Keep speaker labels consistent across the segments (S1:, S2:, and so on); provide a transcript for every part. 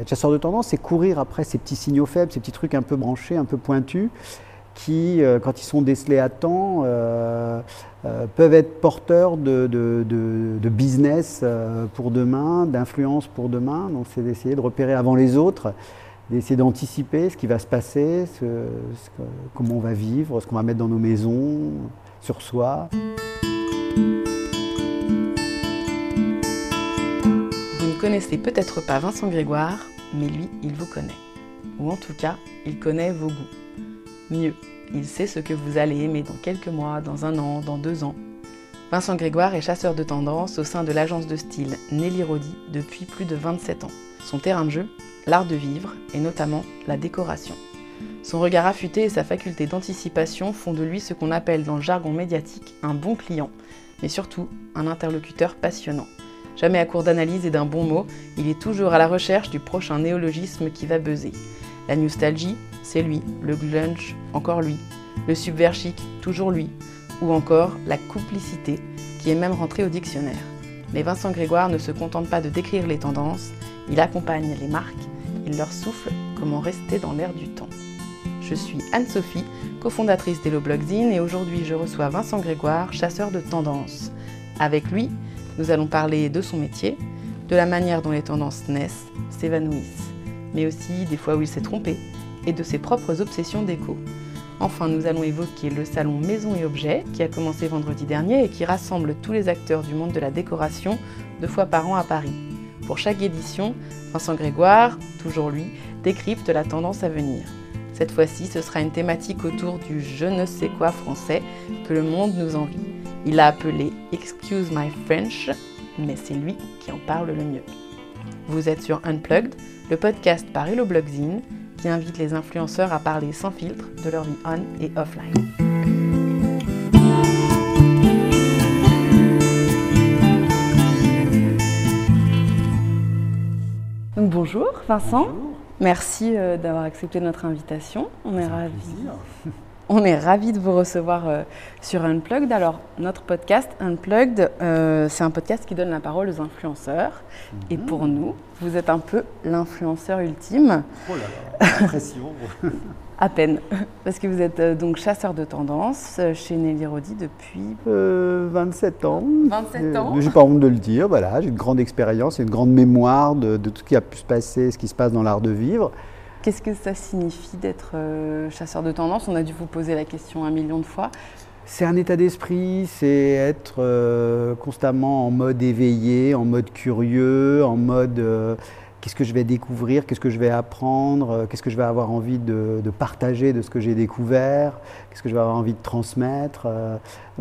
S1: être chasseur de tendance, c'est courir après ces petits signaux faibles, ces petits trucs un peu branchés, un peu pointus, qui, euh, quand ils sont décelés à temps, euh, euh, peuvent être porteurs de, business pour demain, d'influence pour demain. Donc c'est d'essayer de repérer avant les autres, d'essayer d'anticiper ce qui va se passer, comment on va vivre, ce qu'on va mettre dans nos maisons, sur soi.
S2: Connaissez peut-être pas Vincent Grégoire, mais lui, il vous connaît. Ou en tout cas, il connaît vos goûts. Mieux, il sait ce que vous allez aimer dans quelques mois, dans un an, dans deux ans. Vincent Grégoire est chasseur de tendance au sein de l'agence de style Nelly Rodi depuis plus de 27 ans. Son terrain de jeu, l'art de vivre et notamment la décoration. Son regard affûté et sa faculté d'anticipation font de lui ce qu'on appelle dans le jargon médiatique un bon client, mais surtout un interlocuteur passionnant. Jamais à court d'analyse et d'un bon mot, il est toujours à la recherche du prochain néologisme qui va buzzer. La nostalgie, c'est lui. Le glunch, encore lui. Le subvers chic, toujours lui. Ou encore la complicité, qui est même rentrée au dictionnaire. Mais Vincent Grégoire ne se contente pas de décrire les tendances, il accompagne les marques, il leur souffle comment rester dans l'air du temps. Je suis Anne-Sophie, cofondatrice d'Hello Blogzine et aujourd'hui je reçois Vincent Grégoire, chasseur de tendances. Avec lui, nous allons parler de son métier, de la manière dont les tendances naissent, s'évanouissent mais aussi des fois où il s'est trompé, et de ses propres obsessions déco. Enfin, nous allons évoquer le salon Maison et Objets qui a commencé vendredi dernier et qui rassemble tous les acteurs du monde de la décoration deux fois par an à Paris. Pour chaque édition, Vincent Grégoire, toujours lui, décrypte la tendance à venir. Cette fois-ci, ce sera une thématique autour du je ne sais quoi français que le monde nous envie. Il a appelé Excuse My French, mais c'est lui qui en parle le mieux. Vous êtes sur Unplugged, le podcast par Hello Blogzine qui invite les influenceurs à parler sans filtre de leur vie on et offline. Donc bonjour Vincent, merci euh, d'avoir accepté notre invitation. On est ravis. On est ravis de vous recevoir euh, sur Unplugged. Alors, notre podcast Unplugged, euh, c'est un podcast qui donne la parole aux influenceurs. Et mhm. pour nous, vous êtes un peu l'influenceur ultime.
S1: Oh là là, impression
S2: À peine, parce que vous êtes euh, donc chasseur de tendance chez Nelly Rodi depuis
S1: 27 ans.
S2: 27 ans.
S1: J'ai pas honte de le dire. Voilà, j'ai une grande expérience et une grande mémoire de, de, tout ce qui a pu se passer, ce qui se passe dans l'art de vivre.
S2: Qu'est-ce que ça signifie d'être euh, chasseur de tendance? On a dû vous poser la question un million de fois.
S1: C'est un état d'esprit, c'est être euh, constamment en mode éveillé, en mode curieux, en mode euh, qu'est-ce que je vais découvrir, qu'est-ce que je vais apprendre, euh, qu'est-ce que je vais avoir envie de, partager de ce que j'ai découvert, qu'est-ce que je vais avoir envie de transmettre? Euh.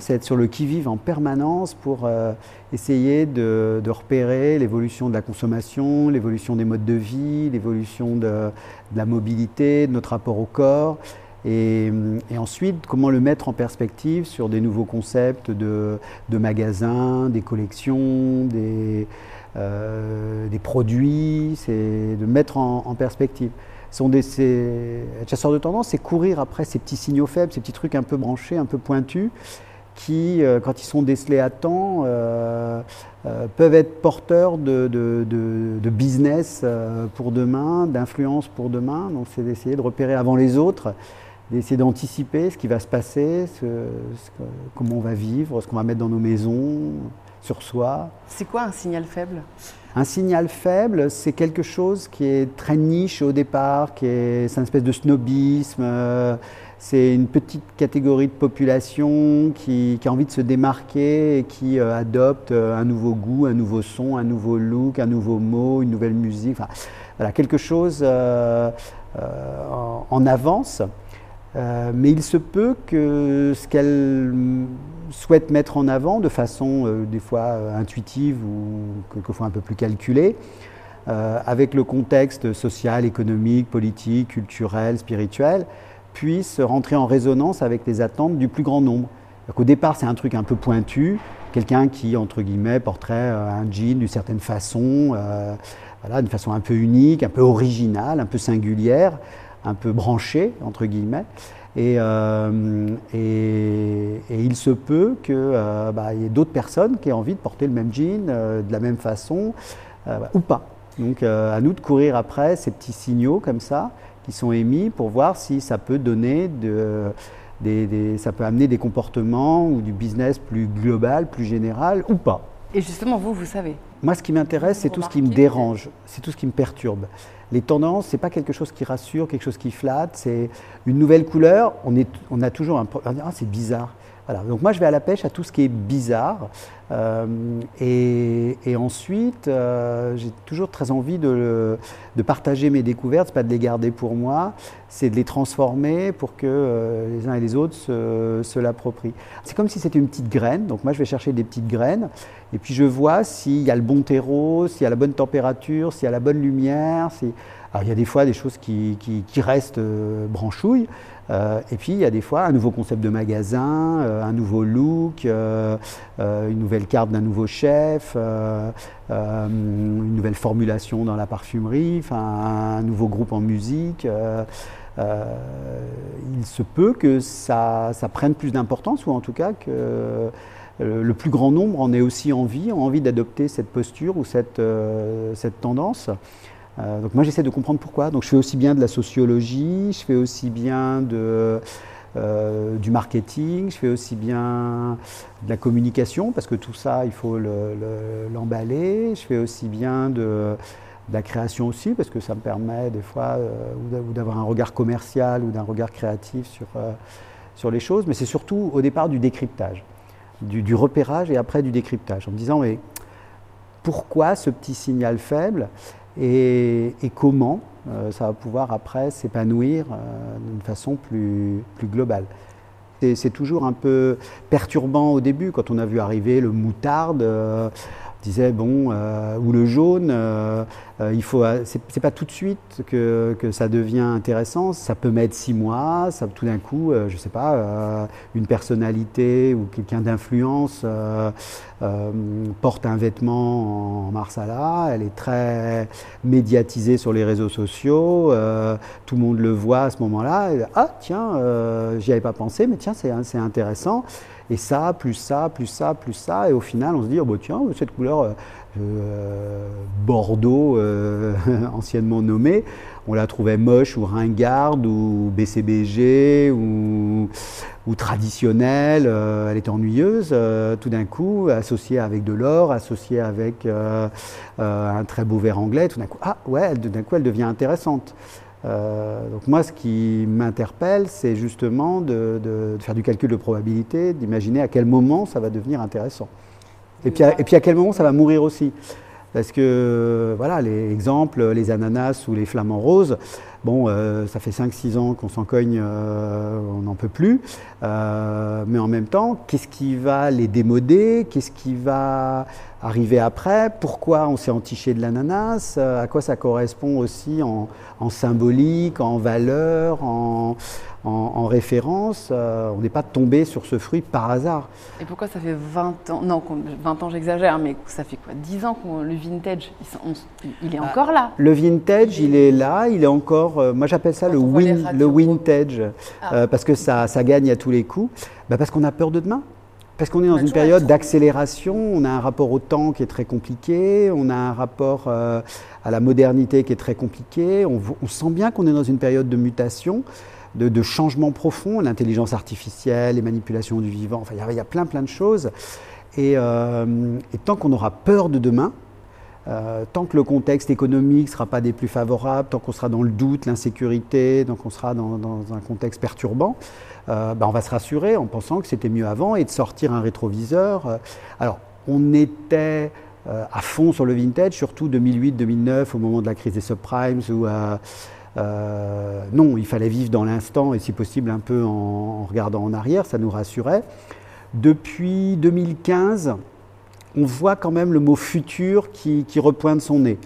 S1: c'est être sur le qui-vive en permanence pour euh, essayer de, repérer l'évolution de la consommation, l'évolution des modes de vie, l'évolution de, la mobilité, de notre rapport au corps. Et, ensuite, comment le mettre en perspective sur des nouveaux concepts de, de magasins, des collections, des, euh, des produits, c'est de mettre en, perspective. Sont des, être chasseur de tendance, c'est courir après ces petits signaux faibles, ces petits trucs un peu branchés, un peu pointus, qui, euh, quand ils sont décelés à temps, euh, peuvent être porteurs de, business pour demain, d'influence pour demain. Donc c'est d'essayer de repérer avant les autres, d'essayer d'anticiper ce qui va se passer, comment on va vivre, ce qu'on va mettre dans nos maisons, sur soi.
S2: C'est quoi un signal faible?
S1: Un signal faible, c'est quelque chose qui est très niche au départ, qui est, c'est une espèce de snobisme. Euh, c'est une petite catégorie de population qui, a envie de se démarquer et qui euh, adopte euh, un nouveau goût, un nouveau son, un nouveau look, un nouveau mot, une nouvelle musique. voilà, quelque chose en, avance. mais il se peut que ce qu'elle souhaite mettre en avant de façon euh, des fois euh, intuitive ou quelquefois un peu plus calculée, euh, avec le contexte social, économique, politique, culturel, spirituel, puisse rentrer en résonance avec les attentes du plus grand nombre. Au départ, c'est un truc un peu pointu, quelqu'un qui, entre guillemets, porterait un jean d'une certaine façon, voilà, d'une façon un peu unique, un peu originale, un peu singulière, un peu branchée, entre guillemets. Euh, et, il se peut qu'il euh, bah, y ait d'autres personnes qui aient envie de porter le même jean euh, de la même façon ou pas. Donc à nous de courir après ces petits signaux comme ça qui sont émis pour voir si ça peut donner de, des, ça peut amener des comportements ou du business plus global, plus général ou pas.
S2: Et justement, vous, vous savez
S1: Moi, ce qui m'intéresse, c'est tout ce qui me dérange, c'est tout ce qui me perturbe. Les tendances, c'est pas quelque chose qui rassure, quelque chose qui flatte, c'est une nouvelle couleur. On, est, on a toujours un. Ah, c'est bizarre. Voilà. Donc moi, je vais à la pêche à tout ce qui est bizarre. Euh, et, ensuite, euh, j'ai toujours très envie de, partager mes découvertes, pas de les garder pour moi, c'est de les transformer pour que euh, les uns et les autres se, l'approprient. C'est comme si c'était une petite graine, donc moi je vais chercher des petites graines, et puis je vois s'il y a le bon terreau, s'il y a la bonne température, s'il y a la bonne lumière. Alors il y a des fois des choses qui, restent branchouilles, euh, et puis il y a des fois un nouveau concept de magasin, euh, un nouveau look, euh, une nouvelle carte d'un nouveau chef, une nouvelle formulation dans la parfumerie, un nouveau groupe en musique. il se peut que ça prenne plus d'importance ou en tout cas que le plus grand nombre en ait aussi envie, envie d'adopter cette posture ou cette, cette tendance. Euh, donc moi j'essaie de comprendre pourquoi. Donc je fais aussi bien de la sociologie, je fais aussi bien de, euh, du marketing, je fais aussi bien de la communication parce que tout ça il faut l'emballer. je fais aussi bien de, la création aussi parce que ça me permet des fois euh, d'avoir un regard commercial ou d'un regard créatif sur, sur les choses. Mais c'est surtout au départ du décryptage, du, repérage et après du décryptage en me disant mais pourquoi ce petit signal faible et, comment euh, ça va pouvoir après s'épanouir euh, d'une façon plus, plus globale. C'est toujours un peu perturbant au début quand on a vu arriver le moutarde. Euh, disait bon euh, ou le jaune euh, euh, il faut c'est pas tout de suite que, que, ça devient intéressant. Ça peut mettre six mois ça tout d'un coup je sais pas une personnalité ou quelqu'un d'influence porte un vêtement en marsala elle est très médiatisée sur les réseaux sociaux tout le monde le voit à ce moment là ah tiens j'y avais pas pensé mais tiens c'est intéressant et ça, plus ça, plus ça, plus ça. Et au final, on se dit, oh, bah, tiens, cette couleur euh, euh, Bordeaux, euh, anciennement nommée, on la trouvait moche ou ringarde ou BCBG ou, traditionnelle, elle est ennuyeuse, tout d'un coup, associée avec de l'or, associée avec un très beau verre anglais, tout d'un coup, ah ouais, d'un coup, elle devient intéressante. Euh, donc moi, ce qui m'interpelle, c'est justement de, faire du calcul de probabilité, d'imaginer à quel moment ça va devenir intéressant. Et puis, à, et puis à quel moment ça va mourir aussi. Parce que, voilà, les exemples, les ananas ou les flamants roses, bon, euh, ça fait 5-6 ans qu'on s'en cogne, euh, on n'en peut plus. mais en même temps, qu'est-ce qui va les démoder? Qu'est-ce qui va arriver après, pourquoi on s'est entiché de l'ananas, euh, à quoi ça correspond aussi en, symbolique, en valeur, en, référence. Euh, on n'est pas tombé sur ce fruit par hasard.
S2: Et pourquoi ça fait 20 ans, non 20 ans j'exagère, mais ça fait quoi 10 ans que le vintage, il, est ah, encore là
S1: Le vintage, il est là, il est encore, euh, moi j'appelle ça le, win, le vintage, ah. parce que ça, ça gagne à tous les coups, bah, parce qu'on a peur de demain. Parce qu'on est dans une période d'accélération, on a un rapport au temps qui est très compliqué, on a un rapport euh, à la modernité qui est très compliqué, on, sent bien qu'on est dans une période de mutation, de, changement profond, l'intelligence artificielle, les manipulations du vivant, enfin il y, a plein plein de choses. Et, euh, tant qu'on aura peur de demain, euh, tant que le contexte économique ne sera pas des plus favorables, tant qu'on sera dans le doute, l'insécurité, tant qu'on sera dans, un contexte perturbant, euh, ben, on va se rassurer en pensant que c'était mieux avant et de sortir un rétroviseur. Alors, on était à fond sur le vintage, surtout 2008-2009, au moment de la crise des subprimes, où non, il fallait vivre dans l'instant et si possible un peu en, regardant en arrière, ça nous rassurait. Depuis 2015, on voit quand même le mot futur qui, repointe son nez.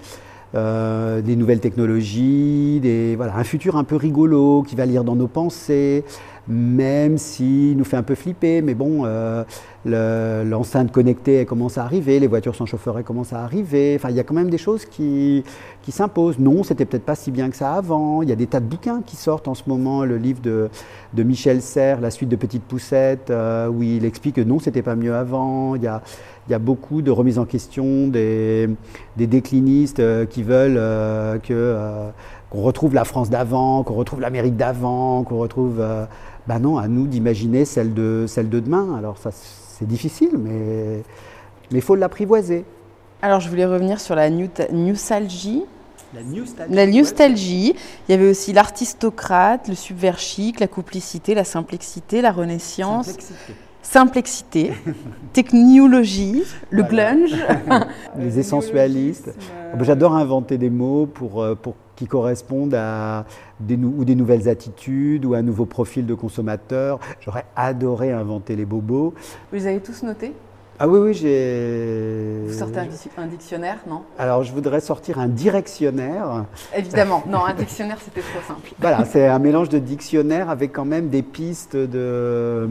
S1: des nouvelles technologies, voilà, un futur un peu rigolo qui va lire dans nos pensées, même s'il nous fait un peu flipper. Mais bon, euh, l'enceinte connectée commence à arriver, les voitures sans chauffeur commencent à arriver. Enfin, il y a quand même des choses qui, qui s'imposent. Non, c'était peut-être pas si bien que ça avant. Il y a des tas de bouquins qui sortent en ce moment. Le livre de, de Michel Serres, La suite de Petites Poussettes, euh, où il explique que non, c'était pas mieux avant. Il y a, il y a beaucoup de remises en question des, des déclinistes euh, qui veulent que qu'on retrouve la France d'avant, qu'on retrouve l'Amérique d'avant, qu'on retrouve. ben non, à nous d'imaginer celle de, celle de demain. Alors ça, c'est difficile, mais il faut l'apprivoiser.
S2: Alors je voulais revenir sur la nostalgie.
S1: La nostalgie.
S2: La nostalgie. Il y avait aussi l'artistocrate, le subversique, la complicité, la simplicité, la renaissance.
S1: Simplexité.
S2: Simplexité, technologie, le glunge.
S1: Les essentialistes. J'adore inventer des mots pour, euh, pour qui correspondent à des, ou des nouvelles attitudes ou un nouveau profil de consommateur. J'aurais adoré inventer les bobos.
S2: Vous les avez tous notés?
S1: Ah oui, oui, j'ai.
S2: Vous sortez un, dictionnaire, non?
S1: Alors, je voudrais sortir un directionnaire.
S2: Évidemment, non, un dictionnaire, c'était trop simple.
S1: voilà, c'est un mélange de dictionnaire avec quand même des pistes de.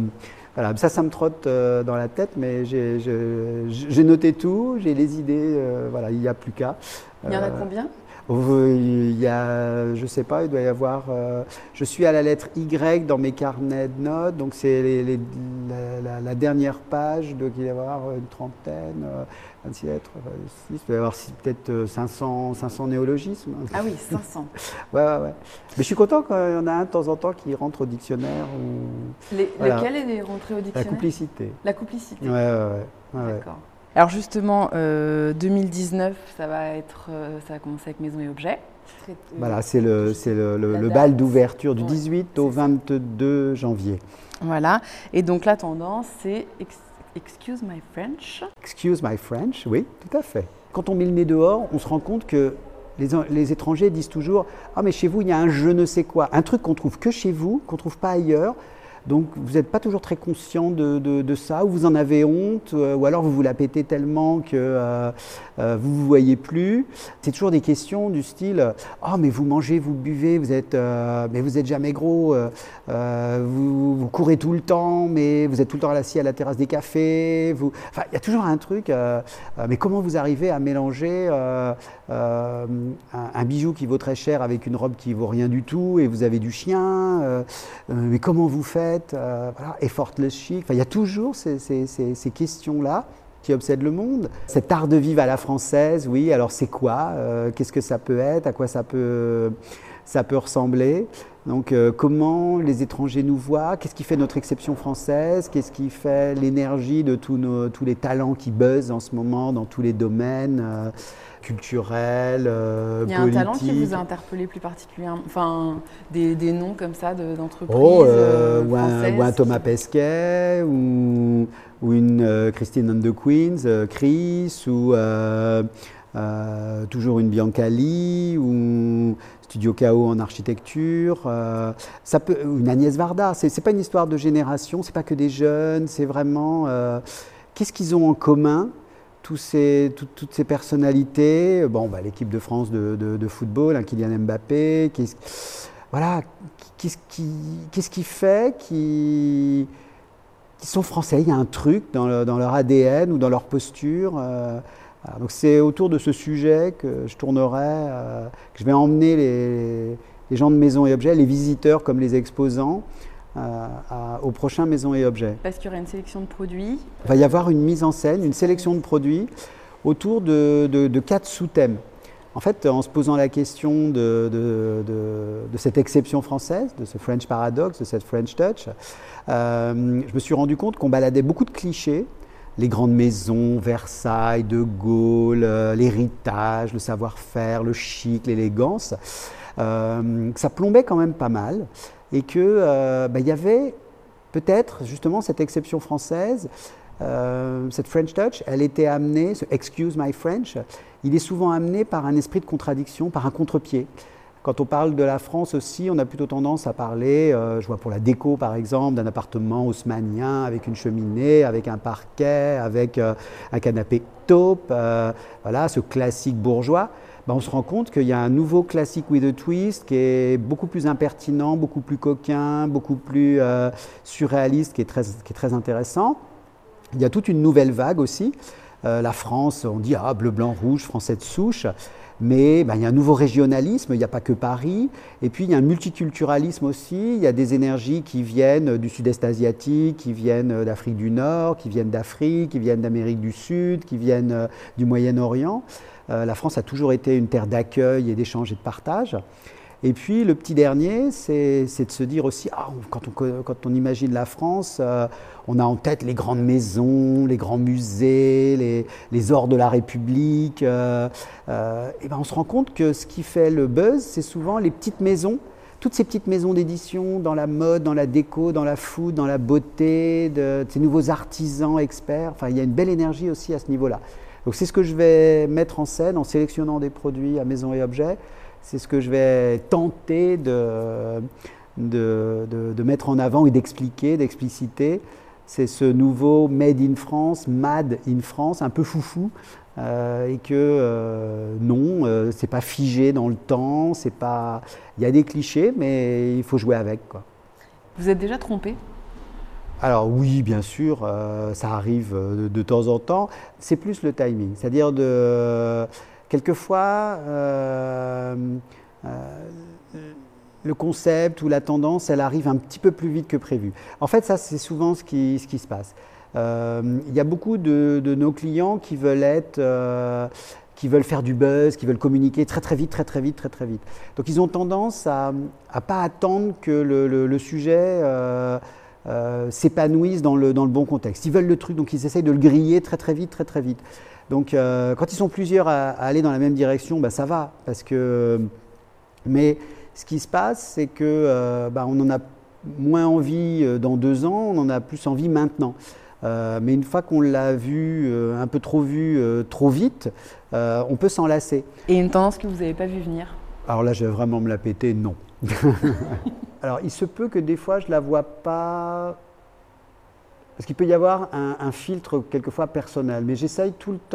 S1: Voilà, ça, ça me trotte euh, dans la tête, mais j'ai noté tout, j'ai les idées, euh, voilà, il n'y a plus qu'à.
S2: Il y en a euh, combien?
S1: Il y a, je sais pas, il doit y avoir. Euh, je suis à la lettre Y dans mes carnets de notes, donc c'est la, dernière page, donc il doit y avoir une trentaine, 27, 6, il doit y avoir peut-être 500, 500 néologismes.
S2: Ah oui, 500.
S1: ouais, ouais, ouais. Mais je suis content qu'il y en a un de temps en temps qui rentre au dictionnaire.
S2: Ou... Lequel est rentré au dictionnaire?
S1: La complicité.
S2: La complicité.
S1: Ouais, ouais, ouais.
S2: D'accord. Alors justement, 2019, euh, ça va être, euh, ça va commencer avec Maison et Objets.
S1: Voilà, c'est le, c'est le, bal d'ouverture du 18 au 22 janvier.
S2: Voilà, et donc la tendance, c'est Excuse my French.
S1: Excuse my French, oui, tout à fait. Quand on met le nez dehors, on se rend compte que les, les, étrangers disent toujours Ah, mais chez vous, il y a un je ne sais quoi, un truc qu'on trouve que chez vous, qu'on ne trouve pas ailleurs. Donc vous n'êtes pas toujours très conscient de, ça, ou vous en avez honte, euh, ou alors vous vous la pétez tellement que euh, euh, vous ne vous voyez plus. C'est toujours des questions du style oh, mais vous mangez, vous buvez, vous êtes, mais vous n'êtes jamais gros, vous, courez tout le temps, mais vous êtes tout le temps assis à la terrasse des cafés. Vous... Enfin, il y a toujours un truc, mais comment vous arrivez à mélanger un, bijou qui vaut très cher avec une robe qui vaut rien du tout, et vous avez du chien Mais comment vous faites? Euh, effortless chic. il y a toujours ces, questions-là qui obsèdent le monde. Cet art de vivre à la française, oui, alors c'est quoi euh, Qu'est-ce que ça peut être À quoi ça peut, ça peut ressembler? Donc euh, comment les étrangers nous voient, qu'est-ce qui fait notre exception française, qu'est-ce qui fait l'énergie de tous, nos, tous les talents qui buzzent en ce moment dans tous les domaines culturels,
S2: euh, Il y a un talent qui vous a interpellé plus particulièrement, enfin des, des noms comme ça d'entreprises
S1: oh, euh, ou, un, Thomas Pesquet ou, ou une Christine and the Queens, Chris ou toujours une Biancali ou Studio Chaos en architecture, euh, ça peut, une Agnès Varda. C'est n'est pas une histoire de génération, c'est pas que des jeunes, c'est vraiment euh, qu'est-ce qu'ils ont en commun, tous ces, toutes ces personnalités? Bon, bah, l'équipe de France de, football, hein, Kylian Mbappé, qu'est-ce, voilà, qu'est-ce qui, qu'est-ce qui fait qu'ils sont français? Il y a un truc dans, leur ADN ou dans leur posture. Donc c'est autour de ce sujet que je tournerai, euh, que je vais emmener les, gens de Maison et Objets, les visiteurs comme les exposants, euh, au prochain Maison et Objets.
S2: Parce qu'il y aura une sélection de produits
S1: Il va y avoir une mise en scène, une sélection de produits autour de, quatre sous-thèmes. En fait, en se posant la question de, de, cette exception française, de ce French paradox, de cette French touch, euh, je me suis rendu compte qu'on baladait beaucoup de clichés les grandes maisons, Versailles, De Gaulle, euh, l'héritage, le savoir-faire, le chic, l'élégance, euh, ça plombait quand même pas mal et qu'il euh, bah, y avait peut-être justement cette exception française, cette French touch, elle était amenée, ce excuse my French, il est souvent amené par un esprit de contradiction, par un contre-pied. Quand on parle de la France aussi, on a plutôt tendance à parler, euh, je vois pour la déco par exemple, d'un appartement haussmanien avec une cheminée, avec un parquet, avec euh, un canapé taupe, euh, voilà, ce classique bourgeois. bah, on se rend compte qu'il y a un nouveau classique with a twist qui est beaucoup plus impertinent, beaucoup plus coquin, beaucoup plus surréaliste, qui est, très, qui est très intéressant. Il y a toute une nouvelle vague aussi. La France, on dit ah, bleu, blanc, rouge, français de souche. Mais bah, il y a un nouveau régionalisme, il n'y a pas que Paris. Et puis il y a un multiculturalisme aussi. Il y a des énergies qui viennent du sud-est asiatique, qui viennent d'Afrique du Nord, qui viennent d'Afrique, qui viennent d'Amérique du Sud, qui viennent euh, du Moyen-Orient. Euh, la France a toujours été une terre d'accueil et d'échange et de partage. Et puis le petit dernier, c'est de se dire aussi, ah, quand, on, imagine la France, euh, on a en tête les grandes maisons, les grands musées, les, ors de la République. Euh, et ben on se rend compte que ce qui fait le buzz, c'est souvent les petites maisons toutes ces petites maisons d'édition dans la mode, dans la déco, dans la food, dans la beauté, de, ces nouveaux artisans experts. Enfin, il y a une belle énergie aussi à ce niveau-là. Donc c'est ce que je vais mettre en scène en sélectionnant des produits à maison et objets. C'est ce que je vais tenter de, de, mettre en avant et d'expliquer, d'expliciter. C'est ce nouveau Made in France, Mad in France, un peu foufou, euh, et que euh, non, euh, c'est pas figé dans le temps, c'est pas. Il y a des clichés, mais il faut jouer avec. Quoi.
S2: Vous êtes déjà trompé?
S1: Alors oui, bien sûr, euh, ça arrive euh, de, temps en temps. C'est plus le timing, c'est-à-dire de quelquefois euh, le concept ou la tendance, elle arrive un petit peu plus vite que prévu. En fait, ça c'est souvent ce qui, se passe. Il y a beaucoup de, nos clients qui veulent être qui veulent faire du buzz, qui veulent communiquer très très vite, très très vite, très très vite. Donc ils ont tendance à ne pas attendre que le, sujet euh, s'épanouissent dans le, dans le bon contexte. Ils veulent le truc, donc ils essayent de le griller très très vite, très très vite. Donc euh, quand ils sont plusieurs à, aller dans la même direction, bah, ça va. Parce que, mais ce qui se passe, c'est que euh, bah, on en a moins envie dans deux ans, on en a plus envie maintenant. mais une fois qu'on l'a vu, un peu trop vu, trop vite, on peut s'en lasser.
S2: Et une tendance que vous n'avez pas vu venir?
S1: Alors là, je vais vraiment me la péter, non. Alors, il se peut que des fois, je ne la vois pas. Parce qu'il peut y avoir un, un filtre quelquefois personnel, mais j'essaye tout le temps.